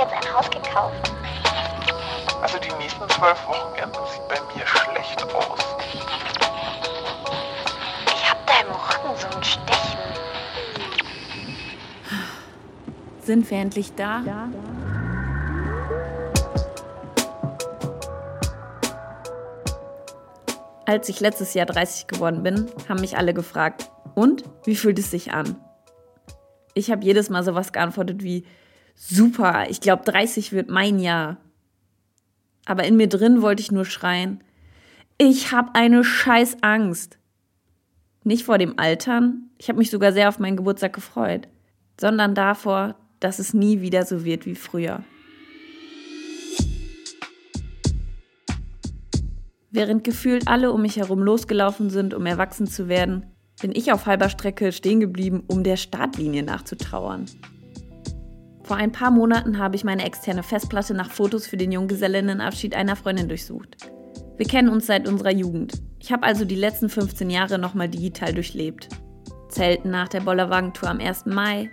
jetzt ein Haus gekauft. Also die nächsten zwölf Wochenenden sieht bei mir schlecht aus. Ich hab da im Rücken so ein Stechen. Sind wir endlich da? Ja. Als ich letztes Jahr 30 geworden bin, haben mich alle gefragt, und wie fühlt es sich an? Ich habe jedes Mal sowas geantwortet wie, super, ich glaube 30 wird mein Jahr. Aber in mir drin wollte ich nur schreien, ich habe eine scheiß Angst. Nicht vor dem Altern, ich habe mich sogar sehr auf meinen Geburtstag gefreut, sondern davor, dass es nie wieder so wird wie früher. Während gefühlt alle um mich herum losgelaufen sind, um erwachsen zu werden, bin ich auf halber Strecke stehen geblieben, um der Startlinie nachzutrauern. Vor ein paar Monaten habe ich meine externe Festplatte nach Fotos für den Junggesellinnenabschied einer Freundin durchsucht. Wir kennen uns seit unserer Jugend. Ich habe also die letzten 15 Jahre nochmal digital durchlebt. Zelten nach der Bollerwagentour am 1. Mai.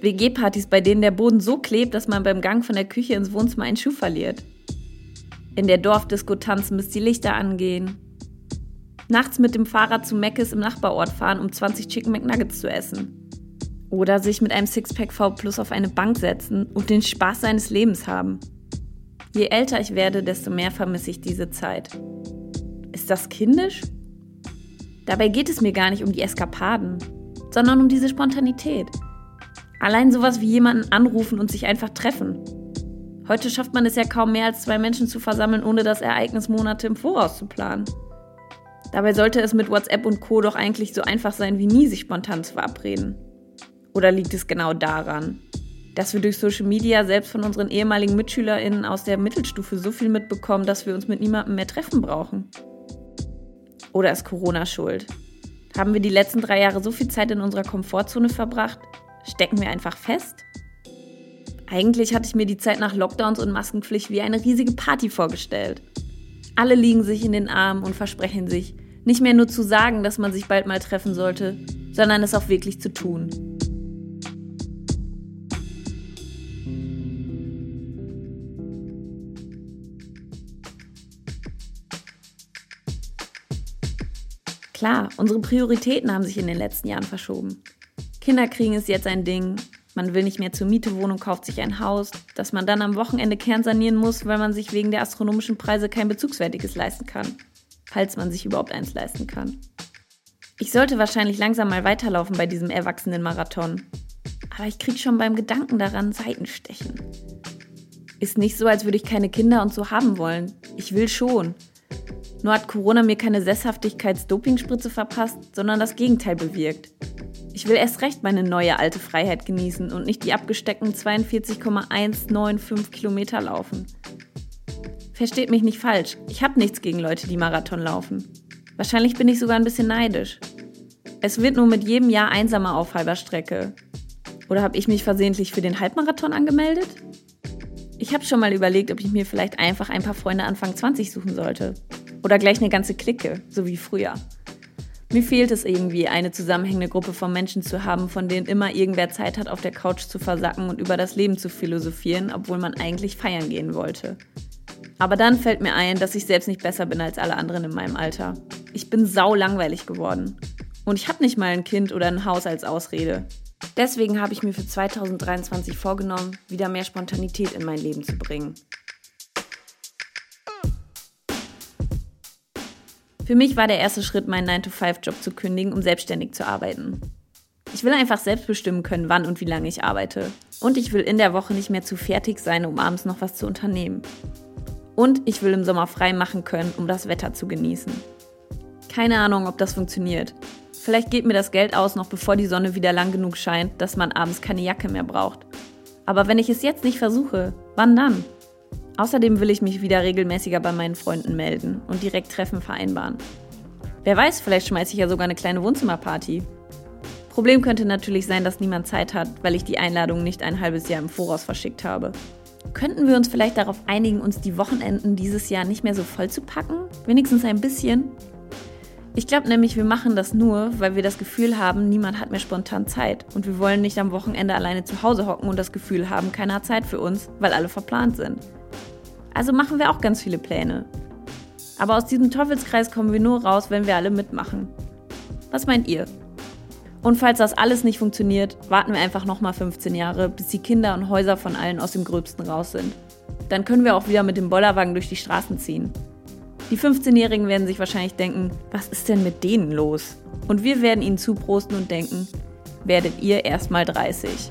WG-Partys, bei denen der Boden so klebt, dass man beim Gang von der Küche ins Wohnzimmer einen Schuh verliert. In der Dorfdisco tanzen, bis die Lichter angehen. Nachts mit dem Fahrrad zu Meckes im Nachbarort fahren, um 20 Chicken McNuggets zu essen. Oder sich mit einem Sixpack V Plus auf eine Bank setzen und den Spaß seines Lebens haben. Je älter ich werde, desto mehr vermisse ich diese Zeit. Ist das kindisch? Dabei geht es mir gar nicht um die Eskapaden, sondern um diese Spontanität. Allein sowas wie jemanden anrufen und sich einfach treffen. Heute schafft man es ja kaum mehr als zwei Menschen zu versammeln, ohne das Ereignis Monate im Voraus zu planen. Dabei sollte es mit WhatsApp und Co. doch eigentlich so einfach sein wie nie, sich spontan zu verabreden. Oder liegt es genau daran, dass wir durch Social Media selbst von unseren ehemaligen MitschülerInnen aus der Mittelstufe so viel mitbekommen, dass wir uns mit niemandem mehr treffen brauchen? Oder ist Corona schuld? Haben wir die letzten drei Jahre so viel Zeit in unserer Komfortzone verbracht? Stecken wir einfach fest? Eigentlich hatte ich mir die Zeit nach Lockdowns und Maskenpflicht wie eine riesige Party vorgestellt. Alle liegen sich in den Armen und versprechen sich, nicht mehr nur zu sagen, dass man sich bald mal treffen sollte, sondern es auch wirklich zu tun. Klar, unsere Prioritäten haben sich in den letzten Jahren verschoben. Kinderkriegen ist jetzt ein Ding, man will nicht mehr zur Miete wohnen und kauft sich ein Haus, das man dann am Wochenende kernsanieren muss, weil man sich wegen der astronomischen Preise kein bezugswertiges leisten kann. Falls man sich überhaupt eins leisten kann. Ich sollte wahrscheinlich langsam mal weiterlaufen bei diesem erwachsenen Marathon. Aber ich krieg schon beim Gedanken daran Seitenstechen. Ist nicht so, als würde ich keine Kinder und so haben wollen. Ich will schon. Nur hat Corona mir keine Sesshaftigkeits-Dopingspritze verpasst, sondern das Gegenteil bewirkt. Ich will erst recht meine neue alte Freiheit genießen und nicht die abgesteckten 42,195 Kilometer laufen. Versteht mich nicht falsch, ich habe nichts gegen Leute, die Marathon laufen. Wahrscheinlich bin ich sogar ein bisschen neidisch. Es wird nur mit jedem Jahr einsamer auf halber Strecke. Oder habe ich mich versehentlich für den Halbmarathon angemeldet? Ich habe schon mal überlegt, ob ich mir vielleicht einfach ein paar Freunde Anfang 20 suchen sollte. Oder gleich eine ganze Clique, so wie früher. Mir fehlt es irgendwie, eine zusammenhängende Gruppe von Menschen zu haben, von denen immer irgendwer Zeit hat, auf der Couch zu versacken und über das Leben zu philosophieren, obwohl man eigentlich feiern gehen wollte. Aber dann fällt mir ein, dass ich selbst nicht besser bin als alle anderen in meinem Alter. Ich bin sau langweilig geworden. Und ich habe nicht mal ein Kind oder ein Haus als Ausrede. Deswegen habe ich mir für 2023 vorgenommen, wieder mehr Spontanität in mein Leben zu bringen. Für mich war der erste Schritt, meinen 9-to-5-Job zu kündigen, um selbstständig zu arbeiten. Ich will einfach selbst bestimmen können, wann und wie lange ich arbeite. Und ich will in der Woche nicht mehr zu fertig sein, um abends noch was zu unternehmen. Und ich will im Sommer frei machen können, um das Wetter zu genießen. Keine Ahnung, ob das funktioniert. Vielleicht geht mir das Geld aus, noch bevor die Sonne wieder lang genug scheint, dass man abends keine Jacke mehr braucht. Aber wenn ich es jetzt nicht versuche, wann dann? Außerdem will ich mich wieder regelmäßiger bei meinen Freunden melden und direkt Treffen vereinbaren. Wer weiß, vielleicht schmeiße ich ja sogar eine kleine Wohnzimmerparty. Problem könnte natürlich sein, dass niemand Zeit hat, weil ich die Einladung nicht ein halbes Jahr im Voraus verschickt habe. Könnten wir uns vielleicht darauf einigen, uns die Wochenenden dieses Jahr nicht mehr so voll zu packen? Wenigstens ein bisschen? Ich glaube nämlich, wir machen das nur, weil wir das Gefühl haben, niemand hat mehr spontan Zeit. Und wir wollen nicht am Wochenende alleine zu Hause hocken und das Gefühl haben, keiner hat Zeit für uns, weil alle verplant sind. Also machen wir auch ganz viele Pläne. Aber aus diesem Teufelskreis kommen wir nur raus, wenn wir alle mitmachen. Was meint ihr? Und falls das alles nicht funktioniert, warten wir einfach nochmal 15 Jahre, bis die Kinder und Häuser von allen aus dem Gröbsten raus sind. Dann können wir auch wieder mit dem Bollerwagen durch die Straßen ziehen. Die 15-Jährigen werden sich wahrscheinlich denken, was ist denn mit denen los? Und wir werden ihnen zuprosten und denken, werdet ihr erst mal 30.